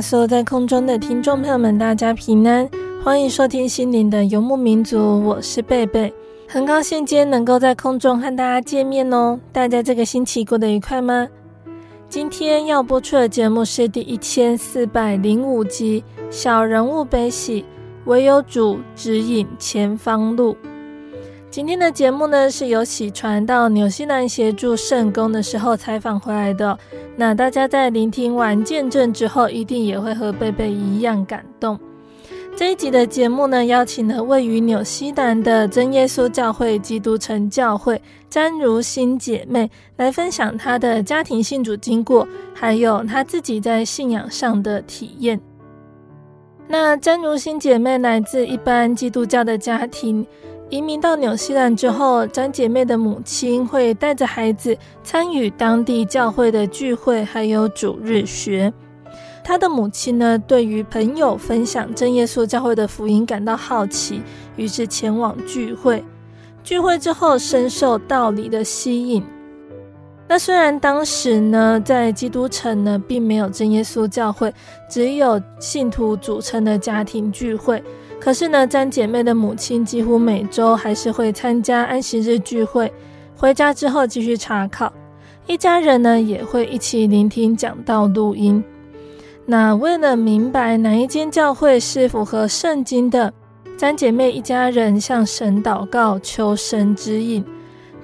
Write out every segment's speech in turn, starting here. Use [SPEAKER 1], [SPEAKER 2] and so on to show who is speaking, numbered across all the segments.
[SPEAKER 1] 所有在空中的听众朋友们，大家平安，欢迎收听心灵的游牧民族，我是贝贝，很高兴今天能够在空中和大家见面哦。大家这个星期过得愉快吗？今天要播出的节目是第一千四百零五集《小人物悲喜，唯有主指引前方路》。今天的节目呢，是由喜传到纽西兰协助圣工的时候采访回来的。那大家在聆听完见证之后，一定也会和贝贝一样感动。这一集的节目呢，邀请了位于纽西兰的真耶稣教会基督城教会詹如心姐妹来分享她的家庭信主经过，还有她自己在信仰上的体验。那詹如心姐妹来自一般基督教的家庭。移民到纽西兰之后，詹姐妹的母亲会带着孩子参与当地教会的聚会，还有主日学。她的母亲呢，对于朋友分享真耶稣教会的福音感到好奇，于是前往聚会。聚会之后，深受道理的吸引。那虽然当时呢，在基督城呢，并没有真耶稣教会，只有信徒组成的家庭聚会。可是呢，詹姐妹的母亲几乎每周还是会参加安息日聚会，回家之后继续查考。一家人呢也会一起聆听讲道录音。那为了明白哪一间教会是符合圣经的，詹姐妹一家人向神祷告，求神指引。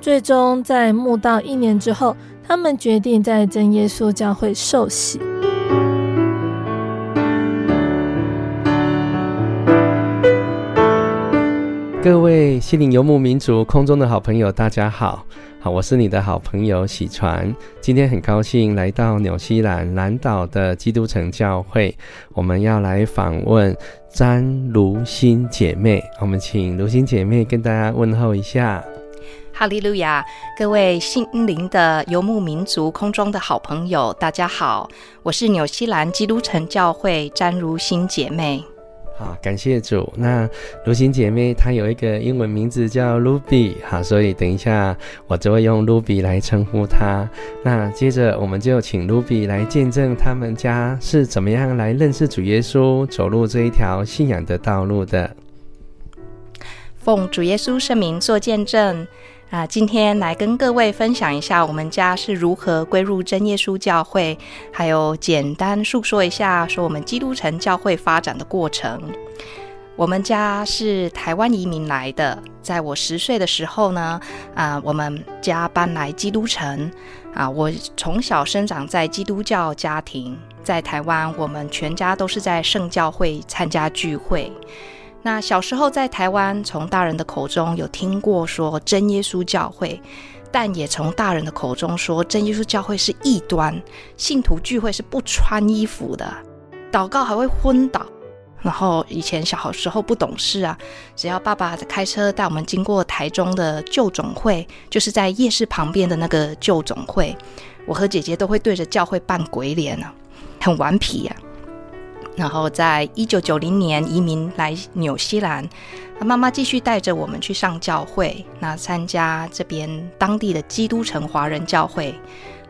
[SPEAKER 1] 最终在慕道一年之后，他们决定在真耶稣教会受洗。
[SPEAKER 2] 各位心灵游牧民族空中的好朋友，大家好，好，我是你的好朋友喜传。今天很高兴来到纽西兰兰岛的基督城教会，我们要来访问詹如心姐妹。我们请如心姐妹跟大家问候一下。
[SPEAKER 3] 哈利路亚！各位心灵的游牧民族空中的好朋友，大家好，我是纽西兰基督城教会詹如心姐妹。
[SPEAKER 2] 好，感谢主。那如心姐妹她有一个英文名字叫 Ruby，好，所以等一下我就会用 Ruby 来称呼她。那接着我们就请 Ruby 来见证他们家是怎么样来认识主耶稣，走入这一条信仰的道路的。
[SPEAKER 3] 奉主耶稣圣名做见证。啊，今天来跟各位分享一下我们家是如何归入真耶稣教会，还有简单述说一下说我们基督城教会发展的过程。我们家是台湾移民来的，在我十岁的时候呢，啊，我们家搬来基督城。啊，我从小生长在基督教家庭，在台湾，我们全家都是在圣教会参加聚会。那小时候在台湾，从大人的口中有听过说真耶稣教会，但也从大人的口中说真耶稣教会是异端，信徒聚会是不穿衣服的，祷告还会昏倒。然后以前小时候不懂事啊，只要爸爸开车带我们经过台中的旧总会，就是在夜市旁边的那个旧总会，我和姐姐都会对着教会扮鬼脸呢，很顽皮呀。然后在一九九零年移民来纽西兰。那妈妈继续带着我们去上教会，那参加这边当地的基督城华人教会。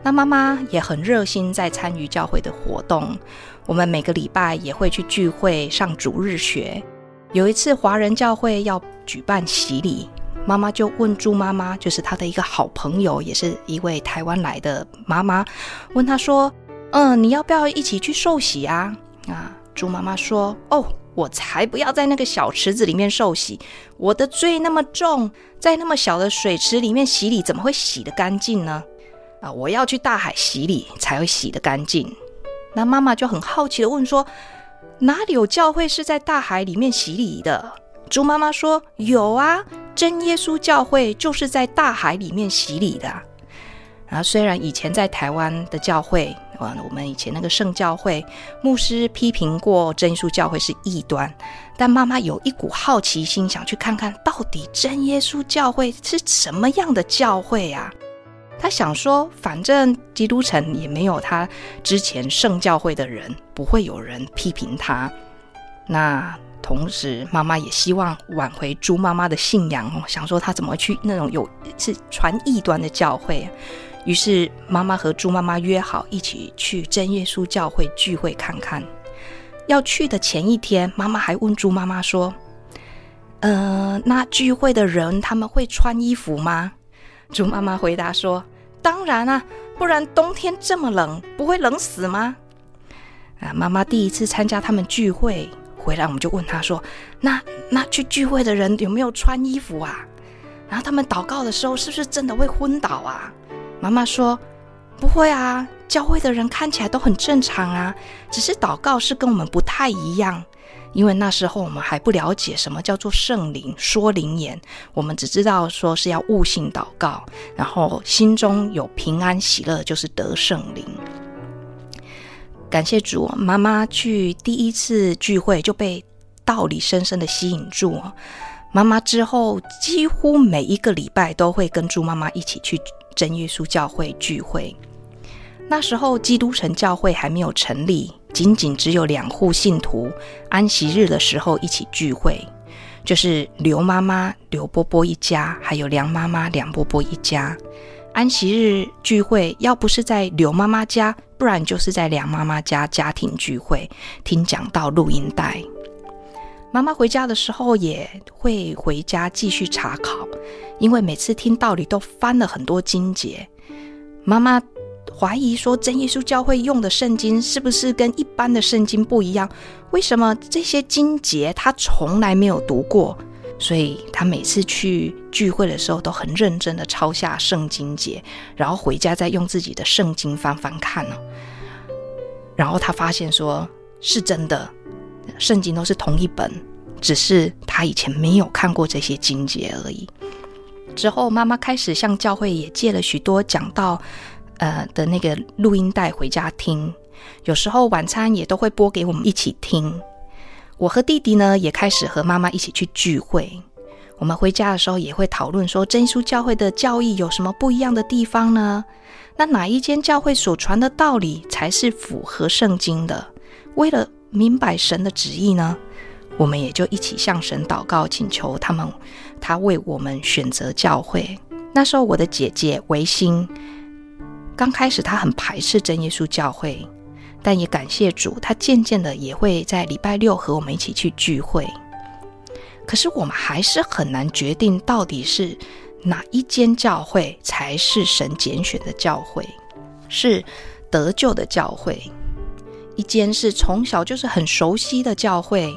[SPEAKER 3] 那妈妈也很热心在参与教会的活动。我们每个礼拜也会去聚会上主日学。有一次华人教会要举办洗礼，妈妈就问朱妈妈，就是她的一个好朋友，也是一位台湾来的妈妈，问她说：“嗯，你要不要一起去受洗啊？”啊，猪妈妈说：“哦，我才不要在那个小池子里面受洗，我的罪那么重，在那么小的水池里面洗礼，怎么会洗得干净呢？啊，我要去大海洗礼才会洗得干净。”那妈妈就很好奇地问说：“哪里有教会是在大海里面洗礼的？”猪妈妈说：“有啊，真耶稣教会就是在大海里面洗礼的。”然后虽然以前在台湾的教会，啊，我们以前那个圣教会牧师批评过真耶稣教会是异端，但妈妈有一股好奇心，想去看看到底真耶稣教会是什么样的教会啊。他想说，反正基督城也没有他之前圣教会的人，不会有人批评他。那同时，妈妈也希望挽回猪妈妈的信仰哦，想说她怎么去那种有是传异端的教会。于是，妈妈和猪妈妈约好一起去真耶稣教会聚会看看。要去的前一天，妈妈还问猪妈妈说：“呃，那聚会的人他们会穿衣服吗？”猪妈妈回答说：“当然啊，不然冬天这么冷，不会冷死吗？”啊，妈妈第一次参加他们聚会回来，我们就问她说：“那那去聚会的人有没有穿衣服啊？然后他们祷告的时候是不是真的会昏倒啊？”妈妈说：“不会啊，教会的人看起来都很正常啊，只是祷告是跟我们不太一样。”因为那时候我们还不了解什么叫做圣灵说灵言，我们只知道说是要悟性祷告，然后心中有平安喜乐，就是得圣灵。感谢主，妈妈去第一次聚会就被道理深深的吸引住。妈妈之后几乎每一个礼拜都会跟猪妈妈一起去真耶稣教会聚会。那时候基督城教会还没有成立。仅仅只有两户信徒，安息日的时候一起聚会，就是刘妈妈、刘波波一家，还有梁妈妈、梁波波一家。安息日聚会，要不是在刘妈妈家，不然就是在梁妈妈家家庭聚会，听讲道录音带。妈妈回家的时候也会回家继续查考，因为每次听道理都翻了很多经节。妈妈。怀疑说真耶稣教会用的圣经是不是跟一般的圣经不一样？为什么这些经节他从来没有读过？所以他每次去聚会的时候都很认真的抄下圣经节，然后回家再用自己的圣经翻翻看哦。然后他发现说是真的，圣经都是同一本，只是他以前没有看过这些经节而已。之后妈妈开始向教会也借了许多讲道。呃的那个录音带回家听，有时候晚餐也都会播给我们一起听。我和弟弟呢也开始和妈妈一起去聚会。我们回家的时候也会讨论说，真耶稣教会的教义有什么不一样的地方呢？那哪一间教会所传的道理才是符合圣经的？为了明白神的旨意呢，我们也就一起向神祷告，请求他们，他为我们选择教会。那时候我的姐姐维新。刚开始她很排斥真耶稣教会，但也感谢主，她渐渐的也会在礼拜六和我们一起去聚会。可是我们还是很难决定到底是哪一间教会才是神拣选的教会，是得救的教会。一间是从小就是很熟悉的教会，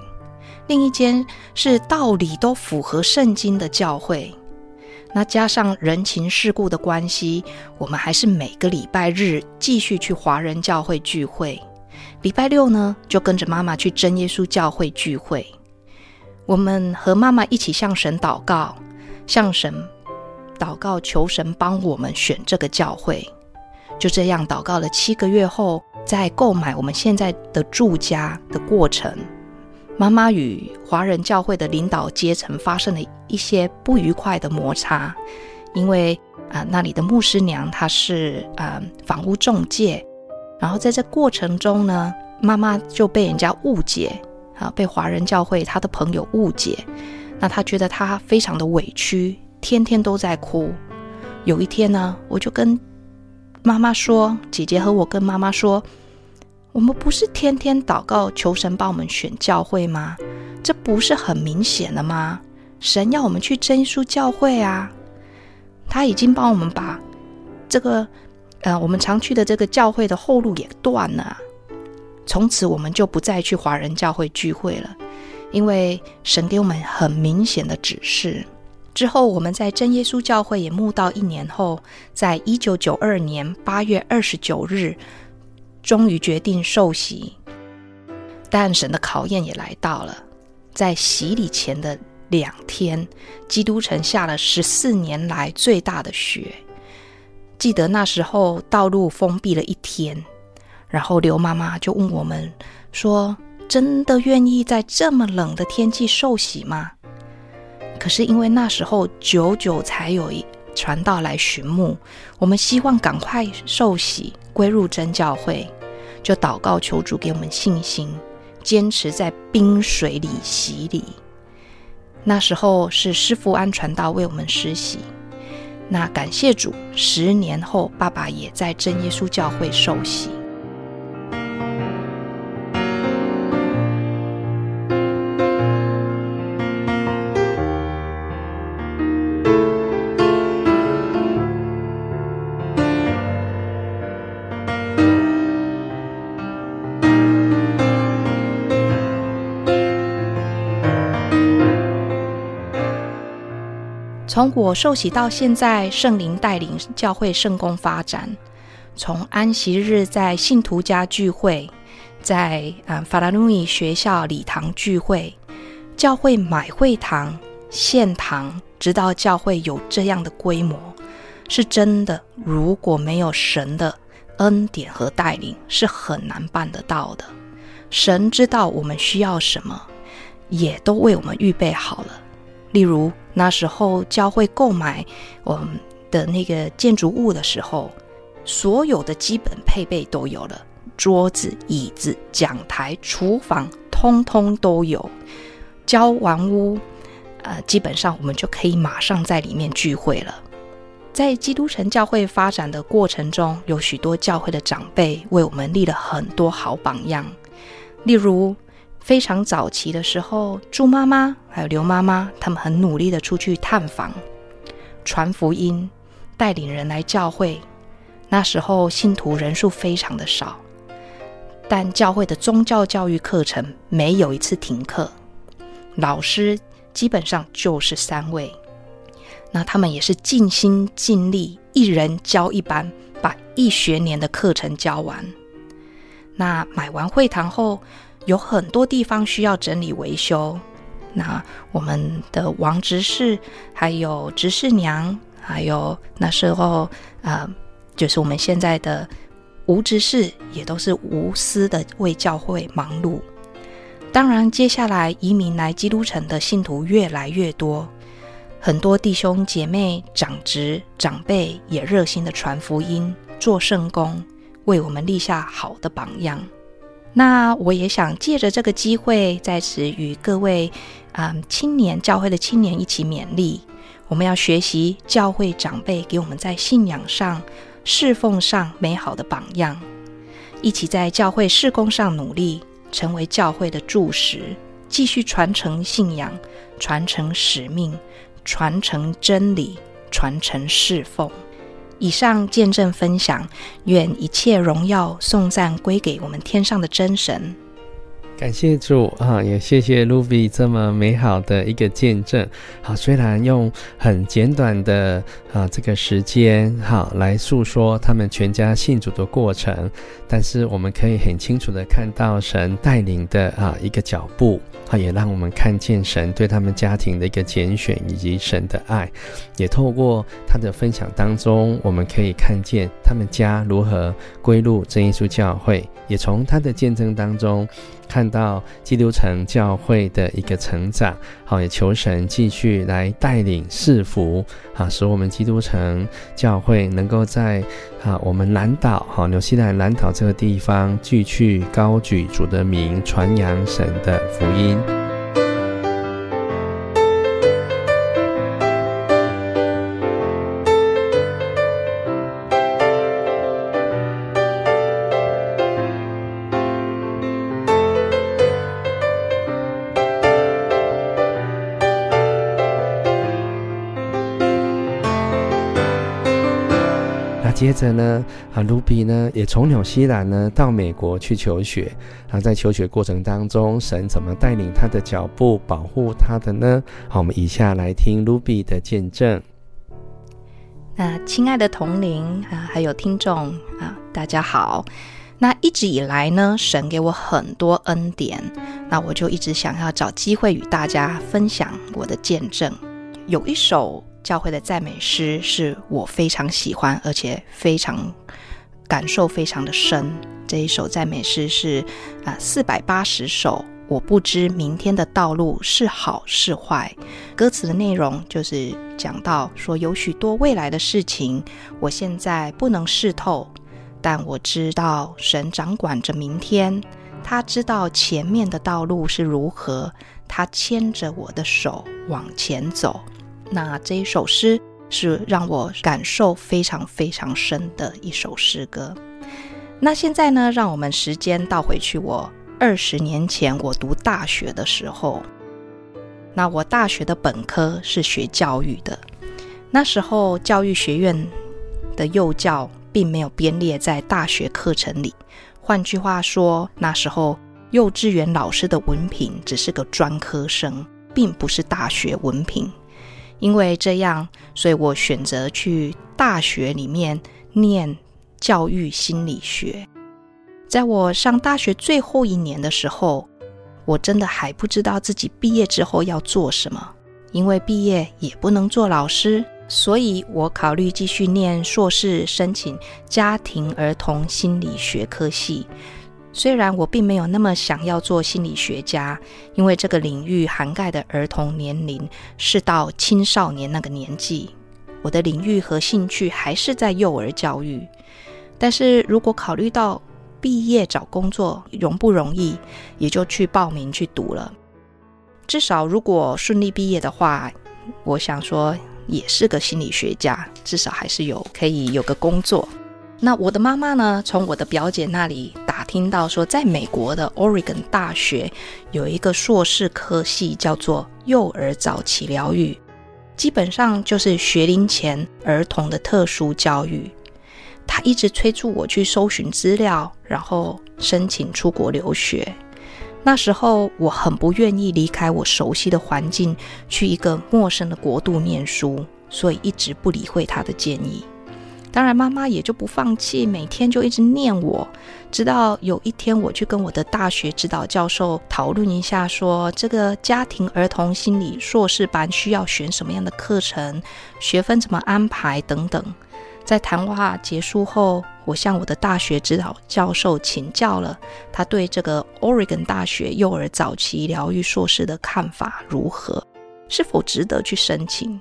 [SPEAKER 3] 另一间是道理都符合圣经的教会。那加上人情世故的关系，我们还是每个礼拜日继续去华人教会聚会。礼拜六呢，就跟着妈妈去真耶稣教会聚会。我们和妈妈一起向神祷告，向神祷告，求神帮我们选这个教会。就这样祷告了七个月后，在购买我们现在的住家的过程。妈妈与华人教会的领导阶层发生了一些不愉快的摩擦，因为啊、那里的牧师娘她是啊、房屋中介，然后在这过程中呢，妈妈就被人家误解，啊，被华人教会他的朋友误解，那他觉得他非常的委屈，天天都在哭。有一天呢，我就跟妈妈说，姐姐和我跟妈妈说，我们不是天天祷告求神帮我们选教会吗？这不是很明显的吗？神要我们去真耶稣教会啊，他已经帮我们把这个呃我们常去的这个教会的后路也断了，从此我们就不再去华人教会聚会了，因为神给我们很明显的指示。之后我们在真耶稣教会也慕道一年后，在一九九二年八月二十九日，终于决定受洗。但神的考验也来到了，在洗礼前的。两天，基督城下了十四年来最大的雪。记得那时候道路封闭了一天，然后刘妈妈就问我们说：“真的愿意在这么冷的天气受洗吗？”可是因为那时候久久才有一传道来寻牧，我们希望赶快受洗归入真教会，就祷告求主给我们信心，坚持在冰水里洗礼。那时候是师父安传道为我们施洗，那感谢主，十年后爸爸也在真耶稣教会受洗。从我受洗到现在，圣灵带领教会圣工发展。从安息日在信徒家聚会，在啊法拉努伊学校礼堂聚会，教会买会堂、献堂，直到教会有这样的规模，是真的。如果没有神的恩典和带领，是很难办得到的。神知道我们需要什么，也都为我们预备好了。例如那时候教会购买我们的那个建筑物的时候，所有的基本配备都有了，桌子、椅子、讲台、厨房，通通都有。交完屋，呃，基本上我们就可以马上在里面聚会了。在基督城教会发展的过程中，有许多教会的长辈为我们立了很多好榜样，例如。非常早期的时候，朱妈妈还有刘妈妈，他们很努力的出去探访、传福音、带领人来教会。那时候信徒人数非常的少，但教会的宗教教育课程没有一次停课，老师基本上就是三位。那他们也是尽心尽力，一人教一班，把一学年的课程教完。那买完会堂后，有很多地方需要整理维修，那我们的王执事、还有执事娘，还有那时候、呃，就是我们现在的吴执事，也都是无私的为教会忙碌。当然，接下来移民来基督城的信徒越来越多，很多弟兄姐妹、长执、长辈也热心的传福音、做圣工，为我们立下好的榜样。那我也想借着这个机会，在此与各位啊、青年教会的青年一起勉励，我们要学习教会长辈给我们在信仰上、侍奉上美好的榜样，一起在教会事工上努力，成为教会的柱石，继续传承信仰、传承使命、传承真理、传承侍奉。以上见证分享，愿一切荣耀颂赞归给我们天上的真神。
[SPEAKER 2] 感谢主啊，也谢谢 Ruby 这么美好的一个见证。好，虽然用很简短的啊这个时间好来诉说他们全家信主的过程，但是我们可以很清楚的看到神带领的啊一个脚步，啊也让我们看见神对他们家庭的一个拣选以及神的爱。也透过他的分享当中，我们可以看见他们家如何归入真耶稣教会，也从他的见证当中。看到基督城教会的一个成长，好，也求神继续来带领赐福，啊，使我们基督城教会能够在啊我们南岛，好，纽西兰南岛这个地方继续高举主的名，传扬神的福音。着呢，啊，卢比呢也从纽西兰呢到美国去求学。啊，在求学过程当中，神怎么带领他的脚步，保护他的呢？好，我们以下来听卢比的见证。
[SPEAKER 3] 那亲爱的同龄啊，还有听众啊，大家好。那一直以来呢，神给我很多恩典，那我就一直想要找机会与大家分享我的见证。有一首。教会的赞美诗是我非常喜欢，而且非常感受非常的深。这一首赞美诗是啊，四百八十首。我不知明天的道路是好是坏。歌词的内容就是讲到说，有许多未来的事情，我现在不能试透，但我知道神掌管着明天，他知道前面的道路是如何，他牵着我的手往前走。那这一首诗是让我感受非常非常深的一首诗歌。那现在呢，让我们时间倒回去，我二十年前我读大学的时候，那我大学的本科是学教育的，那时候教育学院的幼教并没有编列在大学课程里。换句话说，那时候幼稚园老师的文凭只是个专科生，并不是大学文凭。因为这样，所以我选择去大学里面念教育心理学。在我上大学最后一年的时候，我真的还不知道自己毕业之后要做什么，因为毕业也不能做老师，所以我考虑继续念硕士，申请家庭儿童心理学科系。虽然我并没有那么想要做心理学家，因为这个领域涵盖的儿童年龄是到青少年那个年纪，我的领域和兴趣还是在幼儿教育。但是如果考虑到毕业找工作容不容易，也就去报名去读了。至少如果顺利毕业的话，我想说也是个心理学家，至少还是有可以有个工作。那我的妈妈呢，从我的表姐那里打听到说，在美国的 Oregon 大学有一个硕士科系叫做幼儿早期疗育，基本上就是学龄前儿童的特殊教育。她一直催促我去搜寻资料，然后申请出国留学。那时候我很不愿意离开我熟悉的环境，去一个陌生的国度念书，所以一直不理会她的建议。当然，妈妈也就不放弃，每天就一直念我。直到有一天，我去跟我的大学指导教授讨论一下说，说这个家庭儿童心理硕士班需要选什么样的课程，学分怎么安排等等。在谈话结束后，我向我的大学指导教授请教了，他对这个 Oregon 大学幼儿早期疗育硕士的看法如何，是否值得去申请。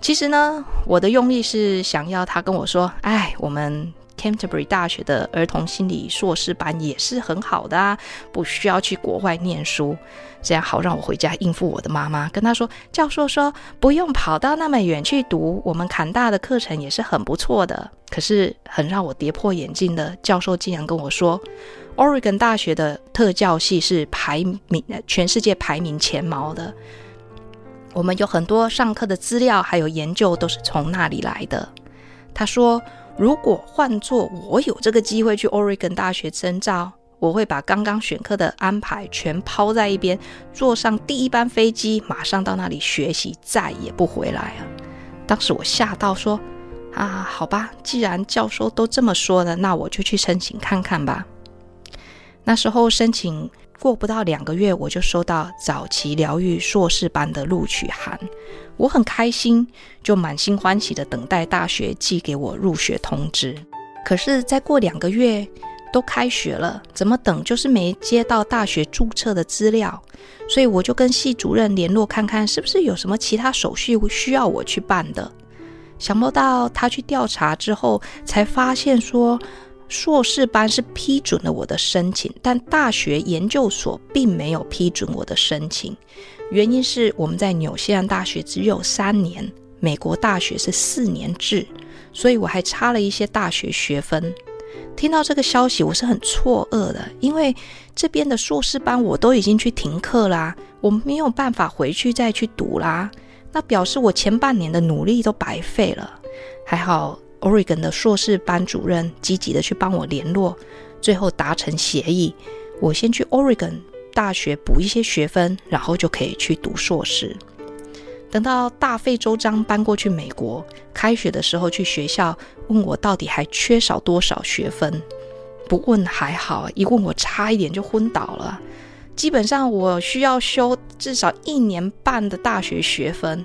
[SPEAKER 3] 其实呢，我的用意是想要他跟我说：“哎，我们 Canterbury 大学的儿童心理硕士班也是很好的啊，不需要去国外念书，这样好让我回家应付我的妈妈。”跟他说：“教授说不用跑到那么远去读，我们坎大的课程也是很不错的。”可是很让我跌破眼镜的教授竟然跟我说：“Oregon 大学的特教系是排名全世界排名前茅的。”我们有很多上课的资料，还有研究都是从那里来的。他说，如果换作我有这个机会去 Oregon 大学深造，我会把刚刚选课的安排全抛在一边，坐上第一班飞机，马上到那里学习，再也不回来了。当时我吓到说：“啊，好吧，既然教授都这么说了，那我就去申请看看吧。”那时候申请。过不到两个月，我就收到早期疗愈硕士班的录取函，我很开心，就满心欢喜地等待大学寄给我入学通知。可是再过两个月，都开学了，怎么等就是没接到大学注册的资料，所以我就跟系主任联络看看是不是有什么其他手续需要我去办的。想不到他去调查之后，才发现说硕士班是批准了我的申请，但大学研究所并没有批准我的申请。原因是我们在纽西兰大学只有三年，美国大学是四年制，所以我还差了一些大学学分。听到这个消息，我是很错愕的，因为这边的硕士班我都已经去停课啦，我没有办法回去再去读啦，那表示我前半年的努力都白费了。还好，Oregon 的硕士班主任积极的去帮我联络，最后达成协议，我先去 Oregon 大学补一些学分，然后就可以去读硕士。等到大费周章搬过去美国，开学的时候去学校问我到底还缺少多少学分，不问还好，一问我差一点就昏倒了。基本上我需要修至少一年半的大学学分。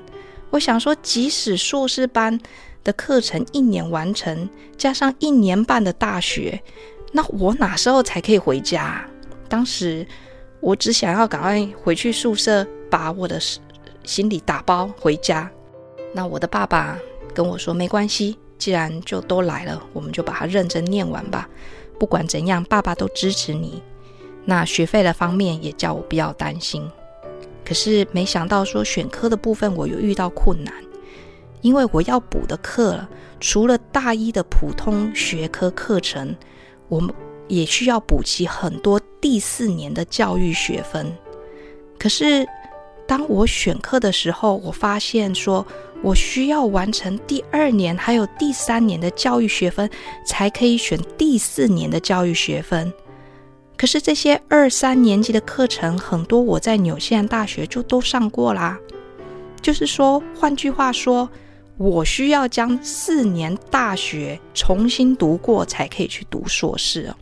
[SPEAKER 3] 我想说，即使硕士班的课程一年完成，加上一年半的大学，那我哪时候才可以回家？当时我只想要赶快回去宿舍，把我的。行李打包回家，那我的爸爸跟我说：“没关系，既然就都来了，我们就把它认真念完吧。不管怎样，爸爸都支持你。那学费的方面也叫我不要担心。可是没想到说选科的部分，我有遇到困难，因为我要补的课，除了大一的普通学科课程，我们也需要补齐很多第四年的教育学分。可是。”当我选课的时候，我发现说，我需要完成第二年还有第三年的教育学分，才可以选第四年的教育学分。可是这些二三年级的课程，很多我在纽西兰大学就都上过啦。就是说，换句话说，我需要将四年大学重新读过，才可以去读硕士哦。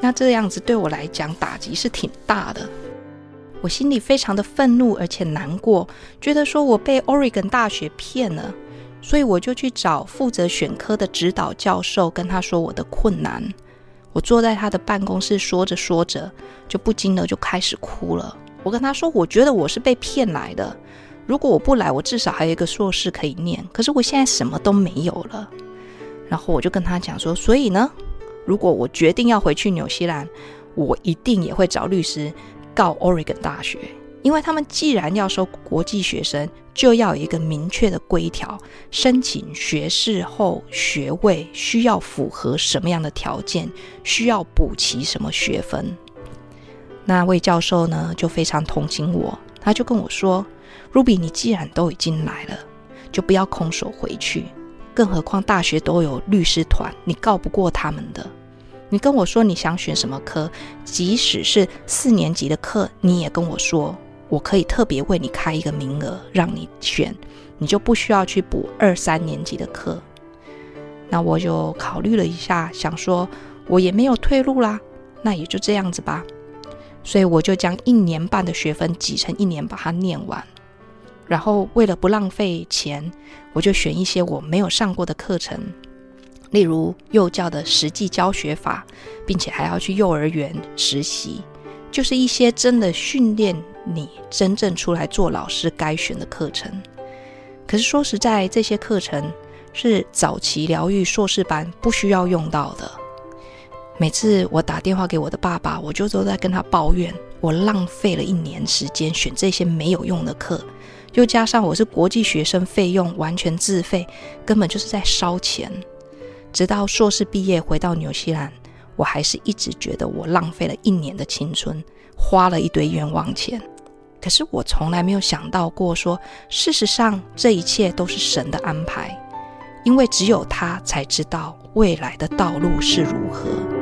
[SPEAKER 3] 那这样子对我来讲，打击是挺大的。我心里非常的愤怒，而且难过，觉得说我被 Oregon 大学骗了，所以我就去找负责选科的指导教授，跟他说我的困难。我坐在他的办公室，说着说着，就不禁的就开始哭了。我跟他说，我觉得我是被骗来的，如果我不来，我至少还有一个硕士可以念。可是我现在什么都没有了。然后我就跟他讲说，所以呢，如果我决定要回去纽西兰，我一定也会找律师。告 Oregon 大学，因为他们既然要收国际学生，就要有一个明确的规条，申请学士后学位需要符合什么样的条件，需要补齐什么学分。那位教授呢，就非常同情我，他就跟我说：“Ruby，你既然都已经来了，就不要空手回去，更何况大学都有律师团，你告不过他们的。”你跟我说你想选什么科，即使是四年级的课，你也跟我说，我可以特别为你开一个名额让你选，你就不需要去补二三年级的课。那我就考虑了一下，想说我也没有退路啦，那也就这样子吧。所以我就将一年半的学分挤成一年把它念完，然后为了不浪费钱，我就选一些我没有上过的课程。例如幼教的实际教学法，并且还要去幼儿园实习，就是一些真的训练你真正出来做老师该选的课程。可是说实在，这些课程是早期疗愈硕士班不需要用到的。每次我打电话给我的爸爸，我就都在跟他抱怨，我浪费了一年时间选这些没有用的课，又加上我是国际学生，费用完全自费，根本就是在烧钱。直到硕士毕业回到纽西兰，我还是一直觉得我浪费了一年的青春，花了一堆冤枉钱。可是我从来没有想到过说，事实上这一切都是神的安排，因为只有他才知道未来的道路是如何。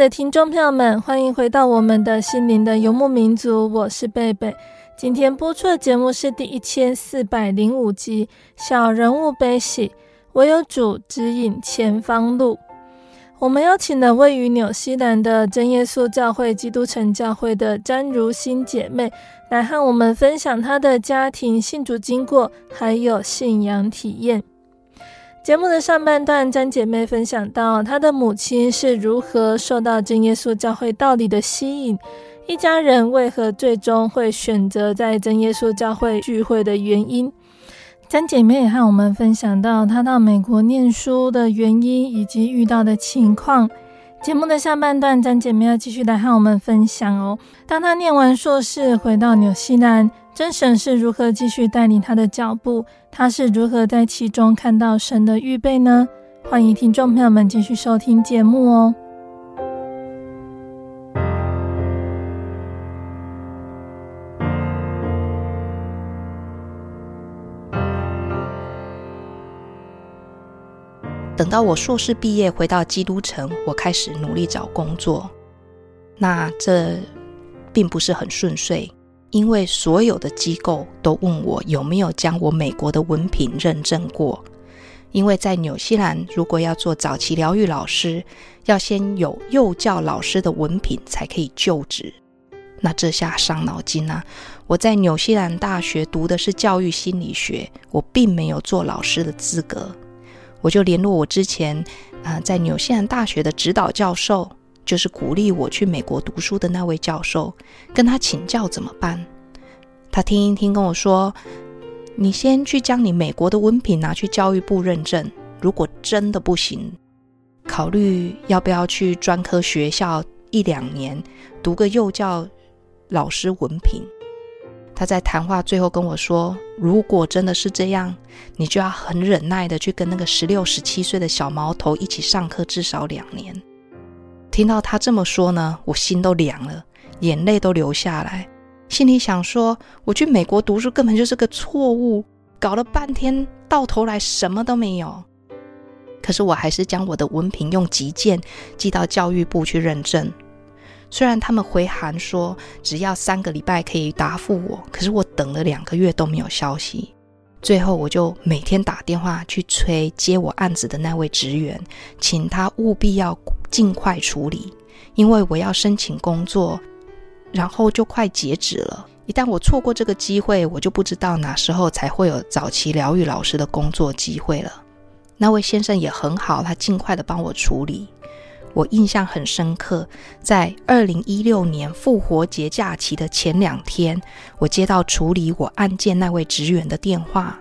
[SPEAKER 1] 的听众朋友们，欢迎回到我们的心灵的游牧民族，我是贝贝。今天播出的节目是第一千四百零五集《小人物悲喜》，唯有主指引前方路。我们邀请了位于纽西兰的真耶稣教会基督城教会的詹如欣姐妹，来和我们分享她的家庭信主经过，还有信仰体验。节目的上半段，詹姐妹分享到她的母亲是如何受到真耶稣教会道理的吸引。一家人为何最终会选择在真耶稣教会聚会的原因？詹姐妹也和我们分享到她到美国念书的原因以及遇到的情况。节目的下半段，詹姐妹要继续来和我们分享哦。当她念完硕士回到纽西兰，真神是如何继续带领他的脚步？他是如何在其中看到神的预备呢？欢迎听众朋友们继续收听节目哦。
[SPEAKER 3] 等到我硕士毕业回到基督城，我开始努力找工作。那这并不是很顺遂，因为所有的机构都问我有没有将我美国的文凭认证过。因为在纽西兰，如果要做早期疗愈老师，要先有幼教老师的文凭才可以就职。那这下伤脑筋啊！我在纽西兰大学读的是教育心理学，我并没有做老师的资格。我就联络我之前啊、在纽西兰大学的指导教授，就是鼓励我去美国读书的那位教授，跟他请教怎么办。他听一听跟我说：“你先去将你美国的文凭拿去教育部认证，如果真的不行，考虑要不要去专科学校一两年读个幼教老师文凭。”他在谈话最后跟我说：“如果真的是这样，你就要很忍耐的去跟那个十六、十七岁的小毛头一起上课，至少两年。”听到他这么说呢，我心都凉了，眼泪都流下来，心里想说：“我去美国读书根本就是个错误，搞了半天，到头来什么都没有。”可是我还是将我的文凭用急件寄到教育部去认证。虽然他们回函说只要三个礼拜可以答复我，可是我等了两个月都没有消息。最后我就每天打电话去催接我案子的那位职员，请他务必要尽快处理，因为我要申请工作，然后就快截止了。一旦我错过这个机会，我就不知道哪时候才会有早期疗愈老师的工作机会了。那位先生也很好，他尽快的帮我处理。我印象很深刻，在二零一六年复活节假期的前两天，我接到处理我案件那位职员的电话。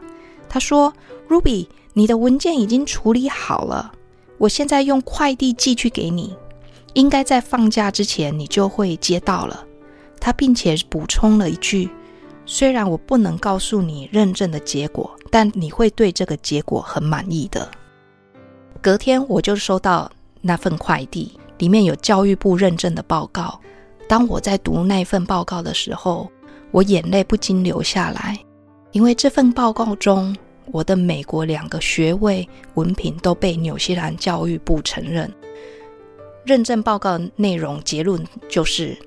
[SPEAKER 3] 他说：“Ruby，你的文件已经处理好了，我现在用快递寄去给你，应该在放假之前你就会接到了。”他并且补充了一句：“虽然我不能告诉你认证的结果，但你会对这个结果很满意的。”隔天我就收到。那份快递里面有教育部认证的报告。当我在读那份报告的时候，我眼泪不禁流下来，因为这份报告中，我的美国两个学位文凭都被纽西兰教育部承认。认证报告内容结论就是：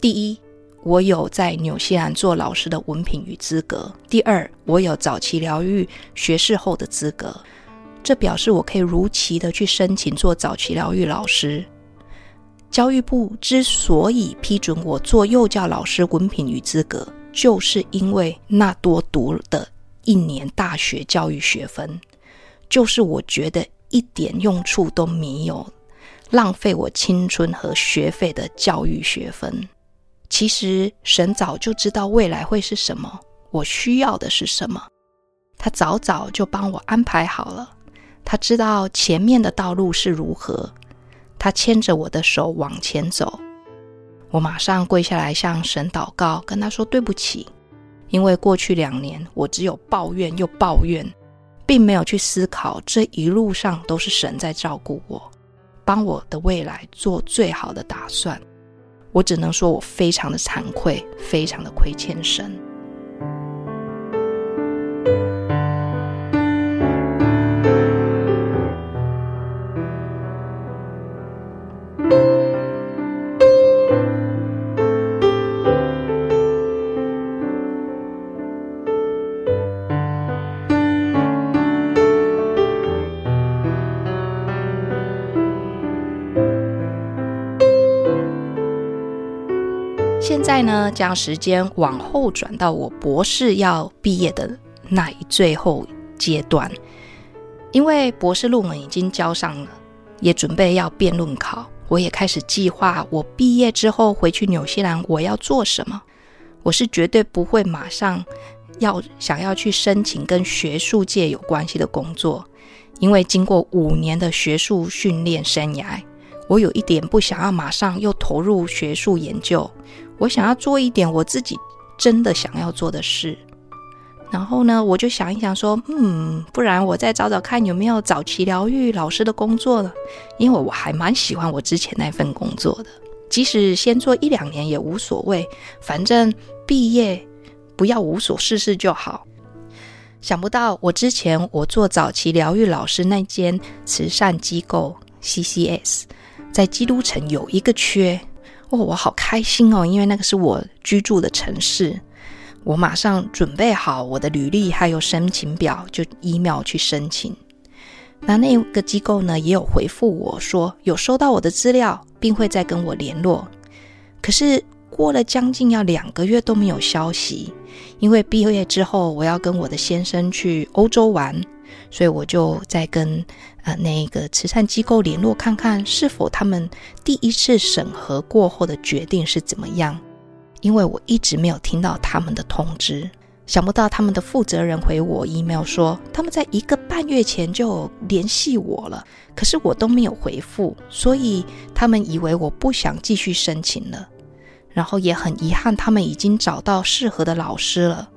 [SPEAKER 3] 第一，我有在纽西兰做老师的文凭与资格；第二，我有早期疗愈学士后的资格。这表示我可以如期的去申请做早期疗愈老师。教育部之所以批准我做幼教老师文凭与资格，就是因为那多读的一年大学教育学分，就是我觉得一点用处都没有。浪费我青春和学费的教育学分。其实神早就知道未来会是什么，我需要的是什么，他早早就帮我安排好了。他知道前面的道路是如何，他牵着我的手往前走。我马上跪下来向神祷告，跟他说对不起，因为过去两年我只有抱怨又抱怨，并没有去思考这一路上都是神在照顾我。帮我的未来做最好的打算，我只能说我非常的惭愧，非常的亏欠神。呢，将时间往后转到我博士要毕业的那一最后阶段，因为博士论文已经交上了，也准备要辩论考，我也开始计划我毕业之后回去纽西兰我要做什么。我是绝对不会马上要想要去申请跟学术界有关系的工作，因为经过五年的学术训练生涯，我有一点不想要马上又投入学术研究。我想要做一点我自己真的想要做的事，然后呢，我就想一想说，嗯，不然我再找找看有没有早期疗愈老师的工作了，因为我还蛮喜欢我之前那份工作的，即使先做一两年也无所谓，反正毕业不要无所事事就好。想不到我之前我做早期疗愈老师那间慈善机构 CCS，在基督城有一个缺。哦，我好开心哦，因为那个是我居住的城市。我马上准备好我的履历还有申请表，就 email 去申请。那那个机构呢，也有回复我说有收到我的资料，并会再跟我联络。可是过了将近要两个月都没有消息，因为毕业之后我要跟我的先生去欧洲玩。所以我就在跟呃那个慈善机构联络，看看是否他们第一次审核过后的决定是怎么样。因为我一直没有听到他们的通知，想不到他们的负责人回我 email 说，他们在一个半月前就联系我了，可是我都没有回复，所以他们以为我不想继续申请了。然后也很遗憾，他们已经找到适合的老师了。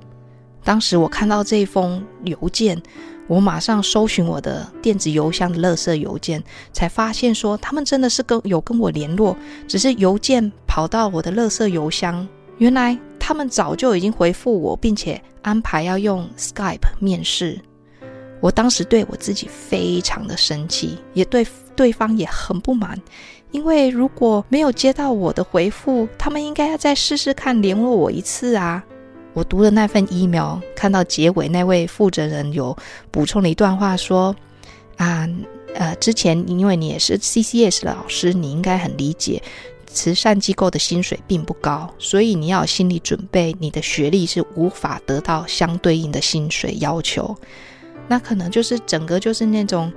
[SPEAKER 3] 当时我看到这封邮件。我马上搜寻我的电子邮箱的垃圾邮件，才发现说他们真的是跟有跟我联络，只是邮件跑到我的垃圾邮箱。原来他们早就已经回复我，并且安排要用 Skype 面试。我当时对我自己非常的生气，也对对方也很不满，因为如果没有接到我的回复，他们应该要再试试看联络我一次啊。我读的那份 email，看到结尾那位负责人有补充了一段话，说：“啊，呃，之前因为你也是 CCS 的老师，你应该很理解慈善机构的薪水并不高，所以你要有心理准备，你的学历是无法得到相对应的薪水要求。那可能就是整个就是那种。”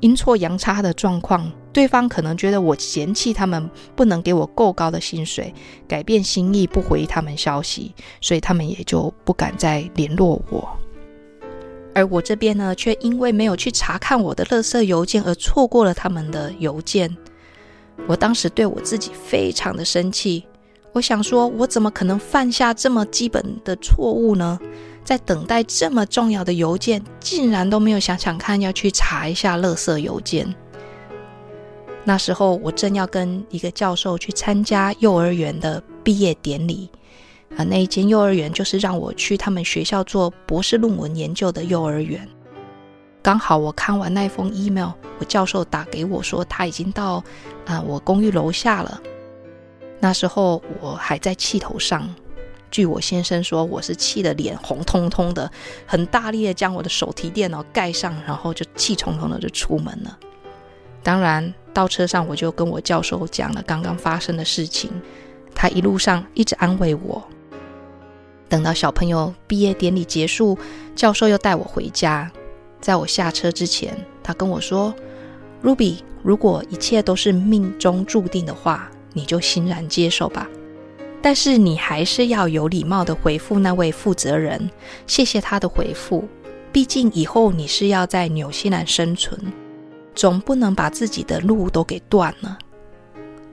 [SPEAKER 3] 阴错阳差的状况，对方可能觉得我嫌弃他们不能给我够高的薪水，改变心意不回他们消息，所以他们也就不敢再联络我。而我这边呢，却因为没有去查看我的垃圾邮件而错过了他们的邮件。我当时对我自己非常的生气，我想说，我怎么可能犯下这么基本的错误呢？在等待这么重要的邮件，竟然都没有想想看要去查一下垃圾邮件。那时候我正要跟一个教授去参加幼儿园的毕业典礼，啊，那一间幼儿园就是让我去他们学校做博士论文研究的幼儿园。刚好我看完那封 email，我教授打给我说他已经到啊我公寓楼下了。那时候我还在气头上，据我先生说，我是气得脸红彤彤的，很大力的将我的手提电脑盖上，然后就气冲冲的就出门了。当然到车上我就跟我教授讲了刚刚发生的事情，他一路上一直安慰我。等到小朋友毕业典礼结束，教授又带我回家。在我下车之前，他跟我说：“Ruby，如果一切都是命中注定的话，你就欣然接受吧。但是你还是要有礼貌的回复那位负责人，谢谢他的回复。毕竟以后你是要在纽西兰生存，总不能把自己的路都给断了。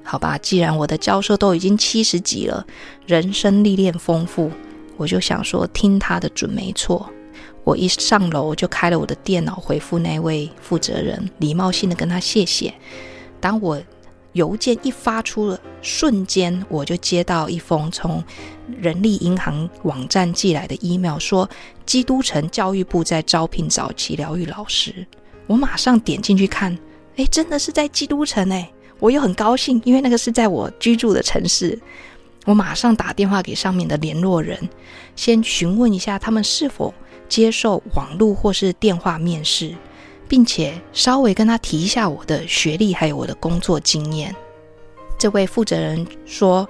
[SPEAKER 3] 好吧，既然我的教授都已经七十几了，人生历练丰富。”我就想说，听他的准没错。我一上楼就开了我的电脑，回复那位负责人，礼貌性的跟他谢谢。当我邮件一发出了瞬间，我就接到一封从人力银行网站寄来的 email，说基督城教育部在招聘早期疗愈老师。我马上点进去看，哎，真的是在基督城哎！我又很高兴，因为那个是在我居住的城市。我马上打电话给上面的联络人，先询问一下他们是否接受网络或是电话面试，并且稍微跟他提一下我的学历还有我的工作经验。这位负责人说，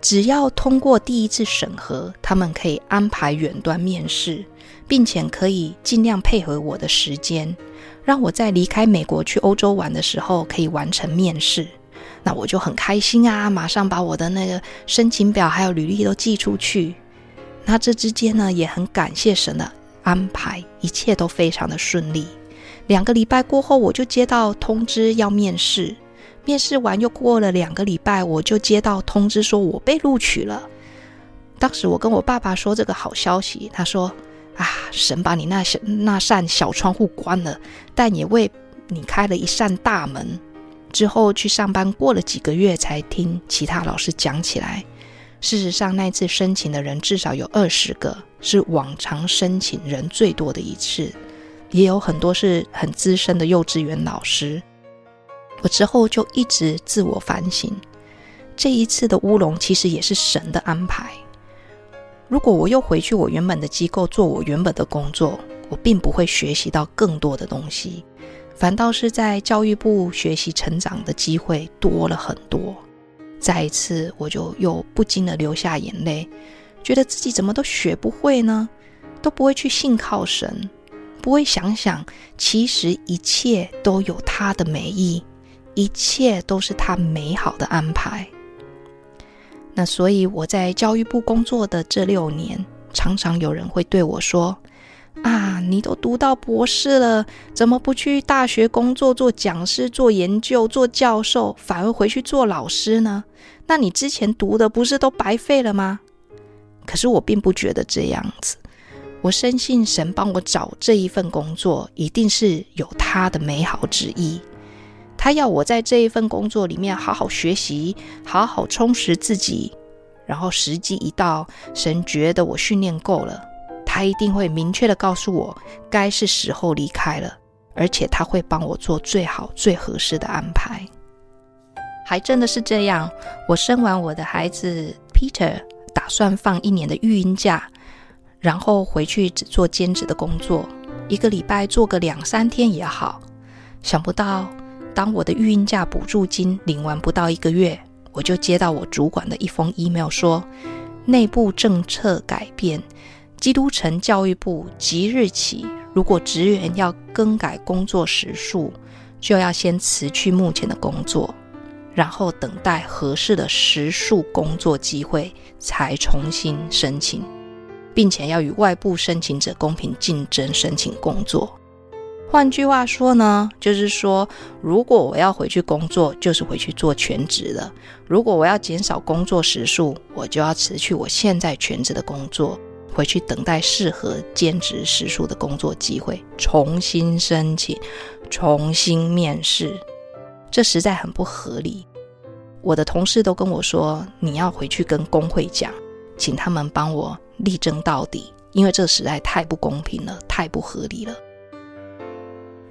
[SPEAKER 3] 只要通过第一次审核，他们可以安排远端面试，并且可以尽量配合我的时间，让我在离开美国去欧洲玩的时候可以完成面试。那我就很开心啊，马上把我的那个申请表还有履历都寄出去。那这之间呢，也很感谢神的安排，一切都非常的顺利。两个礼拜过后，我就接到通知要面试。面试完又过了两个礼拜，我就接到通知说我被录取了。当时我跟我爸爸说这个好消息，他说：“啊，神把你那小那扇小窗户关了，但也为你开了一扇大门。”之后去上班，过了几个月才听其他老师讲起来。事实上，那次申请的人至少有二十个，是往常申请人最多的一次，也有很多是很资深的幼稚园老师。我之后就一直自我反省，这一次的乌龙其实也是神的安排。如果我又回去我原本的机构做我原本的工作，我并不会学习到更多的东西。反倒是在教育部学习成长的机会多了很多。再一次，我就又不禁的流下眼泪，觉得自己怎么都学不会呢？都不会去信靠神，不会想想，其实一切都有他的美意，一切都是他美好的安排。那所以我在教育部工作的这六年，常常有人会对我说。啊，你都读到博士了，怎么不去大学工作，做讲师、做研究、做教授，反而回去做老师呢？那你之前读的不是都白费了吗？可是我并不觉得这样子，我深信神帮我找这一份工作，一定是有他的美好旨意。他要我在这一份工作里面好好学习，好好充实自己，然后时机一到，神觉得我训练够了。他一定会明确的告诉我，该是时候离开了，而且他会帮我做最好、最合适的安排。还真的是这样，我生完我的孩子 Peter，打算放一年的育婴假，然后回去只做兼职的工作，一个礼拜做个两三天也好。想不到，当我的育婴假补助金领完不到一个月，我就接到我主管的一封 email 说，内部政策改变。基督城教育部即日起，如果职员要更改工作时数，就要先辞去目前的工作，然后等待合适的时数工作机会，才重新申请，并且要与外部申请者公平竞争申请工作。换句话说呢，就是说，如果我要回去工作，就是回去做全职的；如果我要减少工作时数，我就要辞去我现在全职的工作。回去等待适合兼职时数的工作机会，重新申请，重新面试，这实在很不合理。我的同事都跟我说，你要回去跟工会讲，请他们帮我力争到底，因为这实在太不公平了，太不合理了。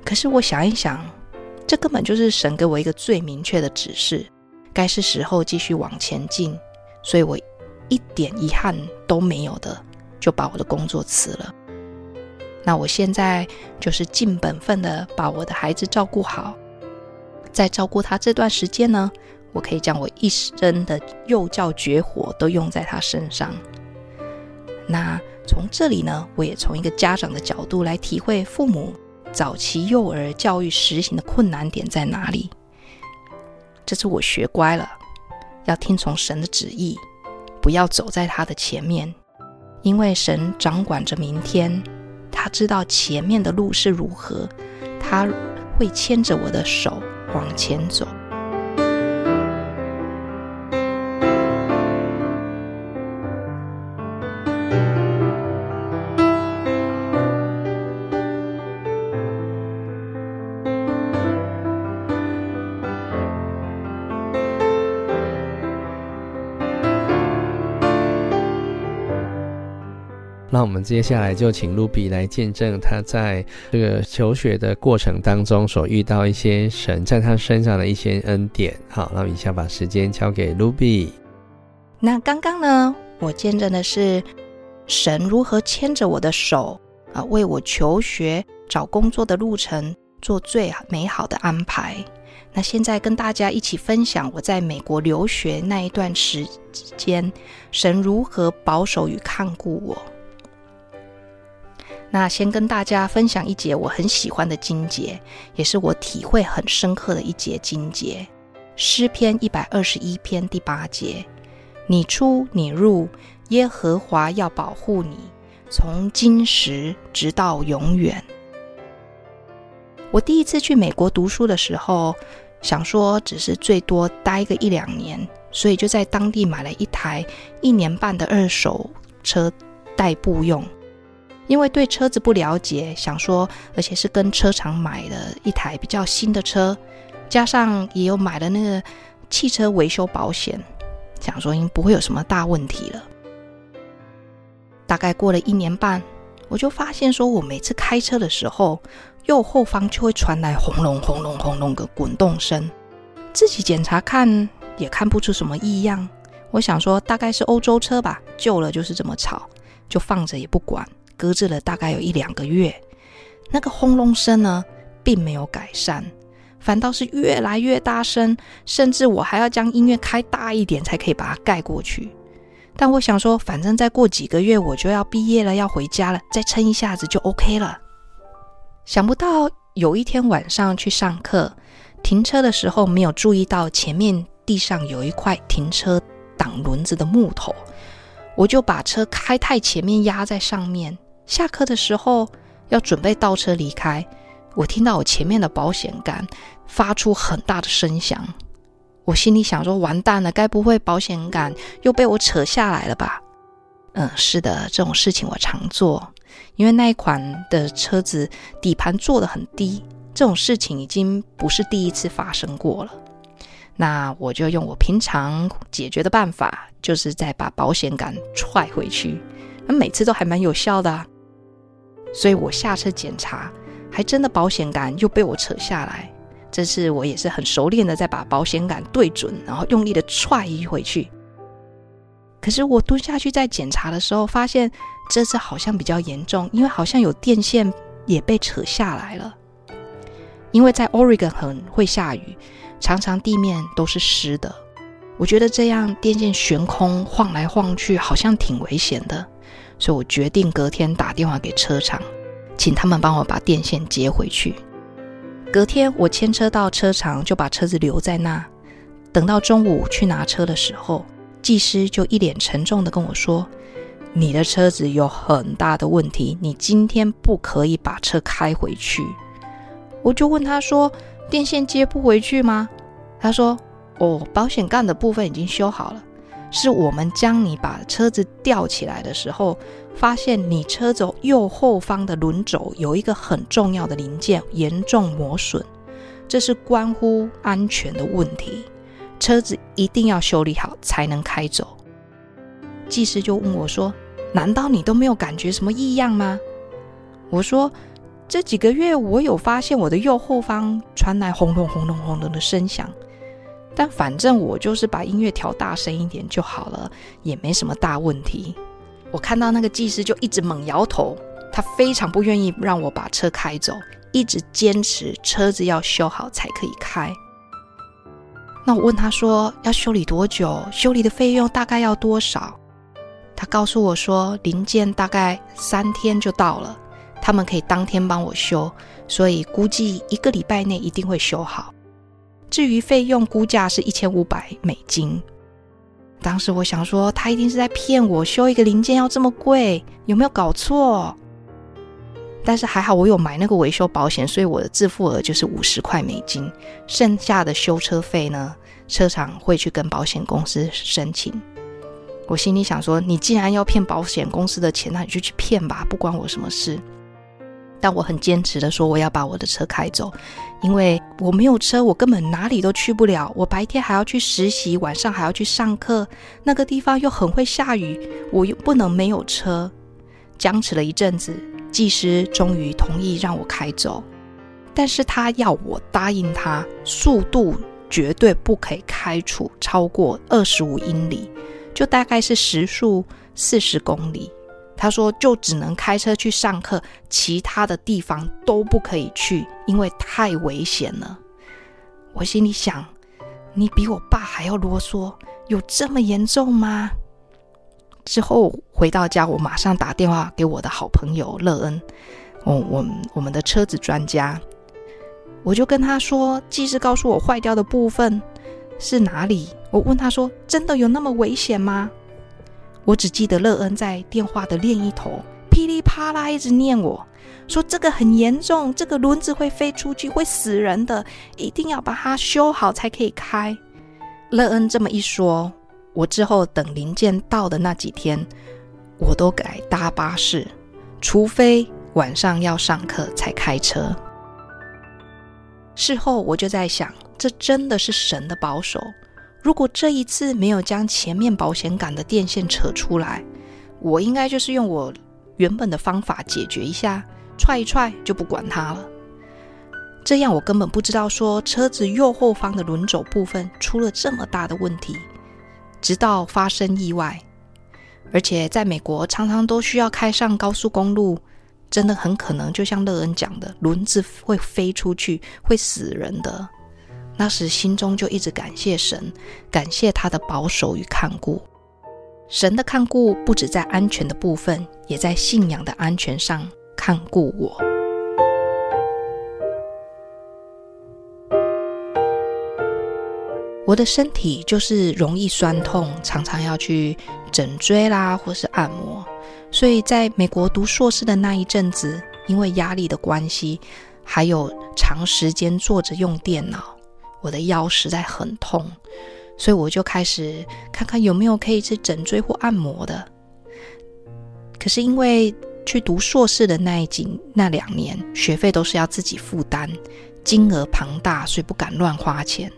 [SPEAKER 3] 可是我想一想，这根本就是神给我一个最明确的指示，该是时候继续往前进，所以我一点遗憾都没有的，就把我的工作辞了。那我现在就是尽本分的把我的孩子照顾好，在照顾他这段时间呢，我可以将我一生的幼教绝活都用在他身上。那从这里呢，我也从一个家长的角度来体会父母。早期幼儿教育实行的困难点在哪里？这次我学乖了，要听从神的旨意，不要走在他的前面，因为神掌管着明天，他知道前面的路是如何，他会牵着我的手往前走。
[SPEAKER 2] 接下来就请露比来见证他在这个求学的过程当中所遇到一些神在他身上的一些恩典。好，那我们以下把时间交给露比。
[SPEAKER 3] 那刚刚呢，我见证的是神如何牵着我的手啊，为我求学、找工作的路程做最美好的安排。那现在跟大家一起分享我在美国留学那一段时间，神如何保守与看顾我。那先跟大家分享一节我很喜欢的经节，也是我体会很深刻的一节经节，诗篇一百二十一篇第八节：你出你入，耶和华要保护你，从今时直到永远。我第一次去美国读书的时候，想说只是最多待个一两年，所以就在当地买了一台一年半的二手车代步用。因为对车子不了解，想说，而且是跟车厂买的一台比较新的车，加上也有买了那个汽车维修保险，想说应不会有什么大问题了。大概过了一年半，我就发现说，我每次开车的时候，右后方就会传来轰隆轰隆轰隆的滚动声，自己检查看也看不出什么异样。我想说，大概是欧洲车吧，旧了就是这么吵，就放着也不管。搁置了大概有一两个月，那个轰隆声呢，并没有改善，反倒是越来越大声，甚至我还要将音乐开大一点才可以把它盖过去。但我想说，反正再过几个月我就要毕业了，要回家了，再撑一下子就 OK 了。想不到有一天晚上去上课，停车的时候没有注意到前面地上有一块停车挡轮子的木头，我就把车开太前面压在上面。下课的时候要准备倒车离开，我听到我前面的保险杆发出很大的声响，我心里想说：完蛋了，该不会保险杆又被我扯下来了吧？嗯，是的，这种事情我常做，因为那一款的车子底盘做得很低，这种事情已经不是第一次发生过了。那我就用我平常解决的办法，就是再把保险杆踹回去，那每次都还蛮有效的啊。所以我下车检查，还真的保险杆又被我扯下来。这次我也是很熟练的，再把保险杆对准，然后用力的踹一回去。可是我蹲下去再检查的时候，发现这次好像比较严重，因为好像有电线也被扯下来了。因为在 Oregon 很会下雨，常常地面都是湿的。我觉得这样电线悬空晃来晃去，好像挺危险的。所以我决定隔天打电话给车厂，请他们帮我把电线接回去。隔天我牵车到车厂，就把车子留在那。等到中午去拿车的时候，技师就一脸沉重的跟我说：“你的车子有很大的问题，你今天不可以把车开回去。”我就问他说：“电线接不回去吗？”他说：“哦，保险杠的部分已经修好了。”是我们将你把车子吊起来的时候，发现你车轴右后方的轮轴有一个很重要的零件严重磨损，这是关乎安全的问题，车子一定要修理好才能开走。技师就问我说：“难道你都没有感觉什么异样吗？”我说：“这几个月我有发现我的右后方传来轰隆轰隆轰隆的声响，但反正我就是把音乐调大声一点就好了，也没什么大问题。”我看到那个技师就一直猛摇头，他非常不愿意让我把车开走，一直坚持车子要修好才可以开。那我问他说要修理多久？修理的费用大概要多少？他告诉我说零件大概三天就到了，他们可以当天帮我修，所以估计一个礼拜内一定会修好。至于费用估价是一千五百美金。当时我想说他一定是在骗我，修一个零件要这么贵，有没有搞错？但是还好我有买那个维修保险，所以我的自付额就是五十块美金，剩下的修车费呢，车厂会去跟保险公司申请。我心里想说，你既然要骗保险公司的钱，那你就去骗吧，不关我什么事。但我很坚持的说，我要把我的车开走，因为我没有车，我根本哪里都去不了。我白天还要去实习，晚上还要去上课，那个地方又很会下雨，我又不能没有车。僵持了一阵子，技师终于同意让我开走，但是他要我答应他，速度绝对不可以开出超过二十五英里，就大概是时速四十公里。他说就只能开车去上课，其他的地方都不可以去，因为太危险了。我心里想，你比我爸还要啰嗦，有这么严重吗？之后回到家，我马上打电话给我的好朋友乐恩，我我我们的车子专家，我就跟他说，技师告诉我坏掉的部分是哪里。我问他说，真的有那么危险吗？我只记得乐恩在电话的另一头噼里啪啦一直念我说，这个很严重，这个轮子会飞出去，会死人的，一定要把它修好才可以开。乐恩这么一说。我之后等零件到的那几天，我都改搭巴士，除非晚上要上课才开车。事后我就在想，这真的是神的保守。如果这一次没有将前面保险杆的电线扯出来，我应该就是用我原本的方法解决一下，踹一踹就不管它了。这样我根本不知道说车子右后方的轮轴部分出了这么大的问题。直到发生意外，而且在美国常常都需要开上高速公路，真的很可能就像乐恩讲的，轮子会飞出去，会死人的。那时心中就一直感谢神，感谢他的保守与看顾。神的看顾不止在安全的部分，也在信仰的安全上看顾我。我的身体就是容易酸痛，常常要去整椎啦，或是按摩。所以在美国读硕士的那一阵子，因为压力的关系，还有长时间坐着用电脑，我的腰实在很痛，所以我就开始看看有没有可以去整椎或按摩的。可是因为去读硕士的那一几那两年，学费都是要自己负担，金额庞大，所以不敢乱花钱。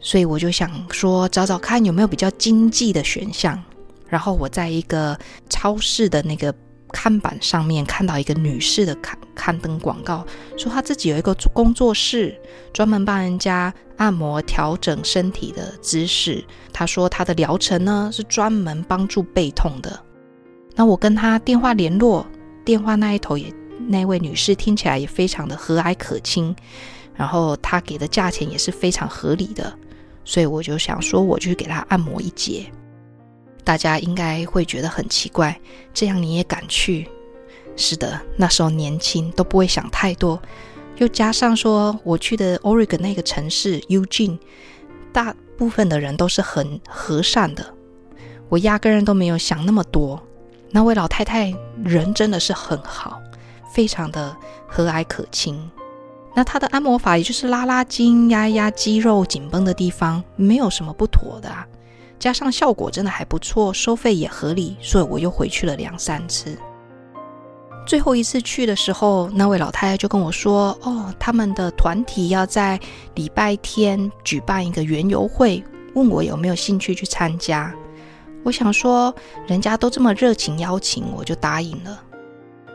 [SPEAKER 3] 所以我就想说，找找看有没有比较经济的选项。然后我在一个超市的那个看板上面看到一个女士的刊刊登广告，说她自己有一个工作室，专门帮人家按摩、调整身体的姿势。她说她的疗程呢是专门帮助背痛的。那我跟她电话联络，电话那一头也那位女士听起来也非常的和蔼可亲，然后她给的价钱也是非常合理的。所以我就想说，我去给她按摩一节。大家应该会觉得很奇怪，这样你也敢去？是的，那时候年轻都不会想太多，又加上说我去的 Oregon 那个城市 Eugene，大部分的人都是很和善的，我压根儿都没有想那么多。那位老太太人真的是很好，非常的和蔼可亲。那她的按摩法也就是拉拉筋、压压肌肉紧绷的地方，没有什么不妥的啊。加上效果真的还不错，收费也合理，所以我又回去了两三次。最后一次去的时候，那位老太太就跟我说：“哦，他们的团体要在礼拜天举办一个园游会，问我有没有兴趣去参加。”我想说，人家都这么热情邀请，我就答应了。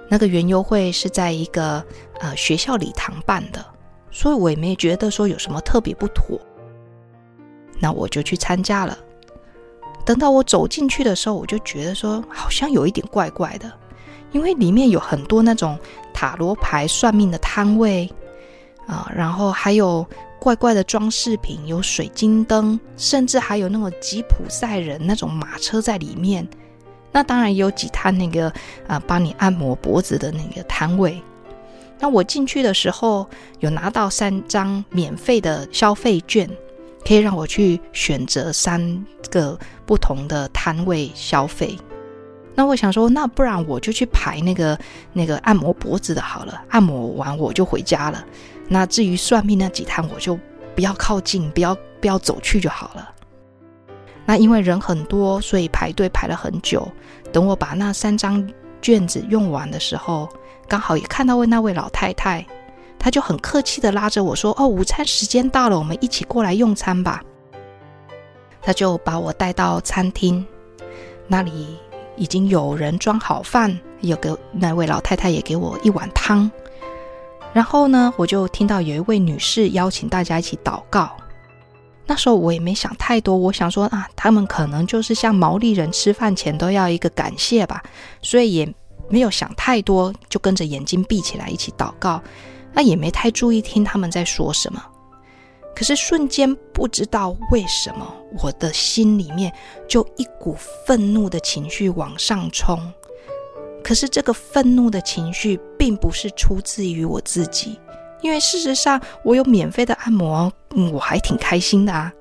[SPEAKER 3] 那个园游会是在一个呃学校礼堂办的，所以我也没觉得说有什么特别不妥。那我就去参加了。等到我走进去的时候，我就觉得说好像有一点怪怪的，因为里面有很多那种塔罗牌算命的摊位啊，然后还有。怪怪的装饰品，有水晶灯，甚至还有那种吉普赛人那种马车在里面。那当然有几摊那个啊，帮你按摩脖子的那个摊位。那我进去的时候，有拿到三张免费的消费券，可以让我去选择三个不同的摊位消费。那我想说，那不然我就去排那个那个按摩脖子的好了，按摩完我就回家了。那至于算命那几摊，我就不要靠近，不要不要走去就好了。那因为人很多，所以排队排了很久。等我把那三张卷子用完的时候，刚好也看到位那位老太太，他就很客气的拉着我说：“哦，午餐时间到了，我们一起过来用餐吧。”他就把我带到餐厅，那里已经有人装好饭，有个那位老太太也给我一碗汤。然后呢，我就听到有一位女士邀请大家一起祷告。那时候我也没想太多，我想说啊，他们可能就是像毛利人吃饭前都要一个感谢吧，所以也没有想太多，就跟着眼睛闭起来一起祷告。那也没太注意听他们在说什么。可是瞬间不知道为什么，我的心里面就一股愤怒的情绪往上冲。可是这个愤怒的情绪并不是出自于我自己，因为事实上我有免费的按摩，我还挺开心的啊。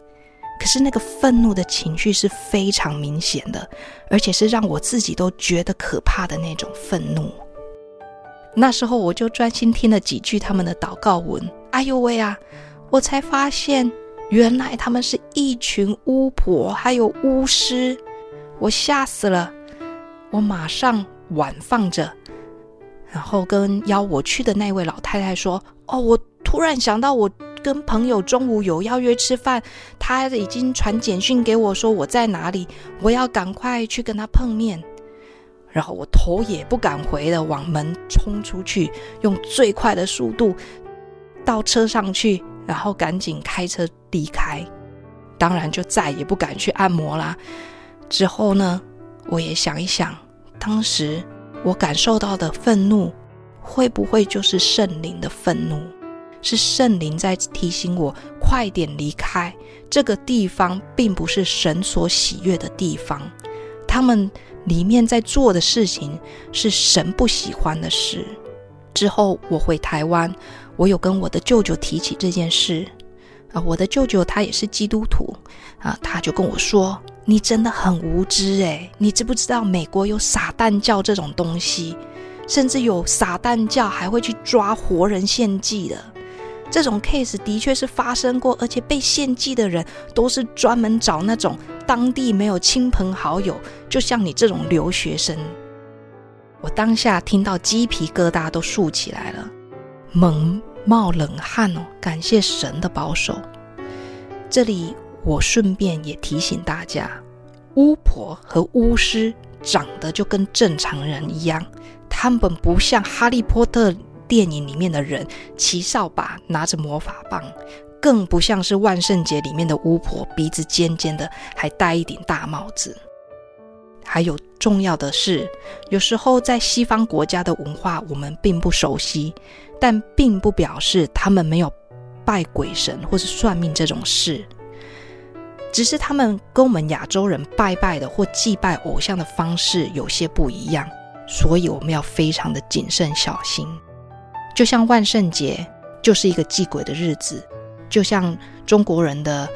[SPEAKER 3] 可是那个愤怒的情绪是非常明显的，而且是让我自己都觉得可怕的那种愤怒。那时候我就专心听了几句他们的祷告文，哎呦喂啊！我才发现原来他们是一群巫婆还有巫师，我吓死了，我马上。碗放着，然后跟邀我去的那位老太太说：“哦，我突然想到，我跟朋友中午有邀约吃饭，他已经传简讯给我说我在哪里，我要赶快去跟他碰面。”然后我头也不敢回的往门冲出去，用最快的速度到车上去，然后赶紧开车离开。当然就再也不敢去按摩啦。之后呢，我也想一想。当时我感受到的愤怒，会不会就是圣灵的愤怒？是圣灵在提醒我快点离开这个地方，并不是神所喜悦的地方。他们里面在做的事情是神不喜欢的事。之后我回台湾，我有跟我的舅舅提起这件事。啊，我的舅舅他也是基督徒啊，他就跟我说。你真的很无知诶，你知不知道美国有撒旦教这种东西，甚至有撒旦教还会去抓活人献祭的。这种 case 的确是发生过，而且被献祭的人都是专门找那种当地没有亲朋好友，就像你这种留学生。我当下听到鸡皮疙瘩都竖起来了，猛冒冷汗哦，感谢神的保守。这里。我顺便也提醒大家，巫婆和巫师长得就跟正常人一样，他们不像哈利波特电影里面的人骑扫把拿着魔法棒，更不像是万圣节里面的巫婆鼻子尖尖的还戴一顶大帽子。还有重要的是，有时候在西方国家的文化我们并不熟悉，但并不表示他们没有拜鬼神或是算命这种事。只是他们跟我们亚洲人拜拜的或祭拜偶像的方式有些不一样，所以我们要非常的谨慎小心。就像万圣节就是一个祭鬼的日子，就像中国人的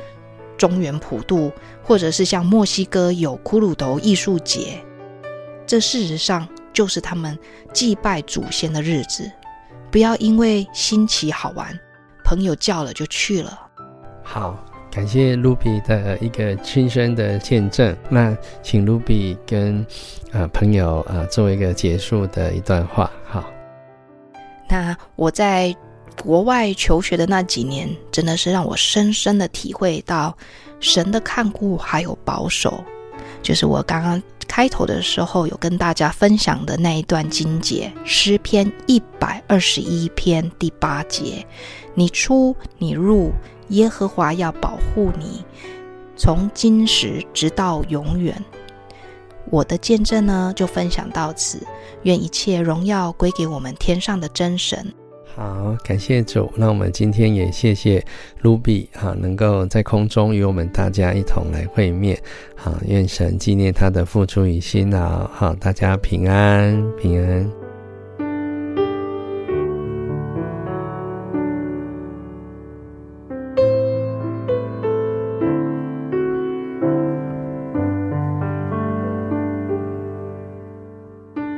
[SPEAKER 3] 中原普渡，或者是像墨西哥有骷髅头艺术节，这事实上就是他们祭拜祖先的日子。不要因为新奇好玩，朋友叫了就去了。
[SPEAKER 2] 好。感谢 Ruby 的一个亲身的见证。那请 Ruby 跟呃朋友呃做一个结束的一段话。
[SPEAKER 3] 那我在国外求学的那几年，真的是让我深深的体会到神的看顾还有保守。就是我刚刚开头的时候有跟大家分享的那一段经节，诗篇一百二十一篇第八节：“你出你入，耶和华要保护你，从今时直到永远。”我的见证呢，就分享到此。愿一切荣耀归给我们天上的真神。
[SPEAKER 2] 好，感谢主。那我们今天也谢谢卢比哈，能够在空中与我们大家一同来会面。好，愿神纪念他的付出与辛劳。好，大家平安平安。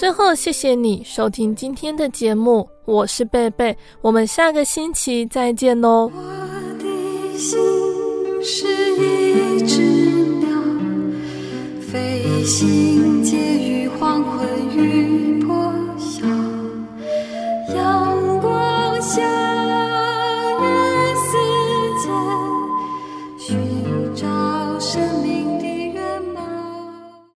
[SPEAKER 1] 最后谢谢你收听今天的节目我是贝贝我们下个星期再见哦。我的心是一只鸟飞行借一黄昏雨破晓阳光下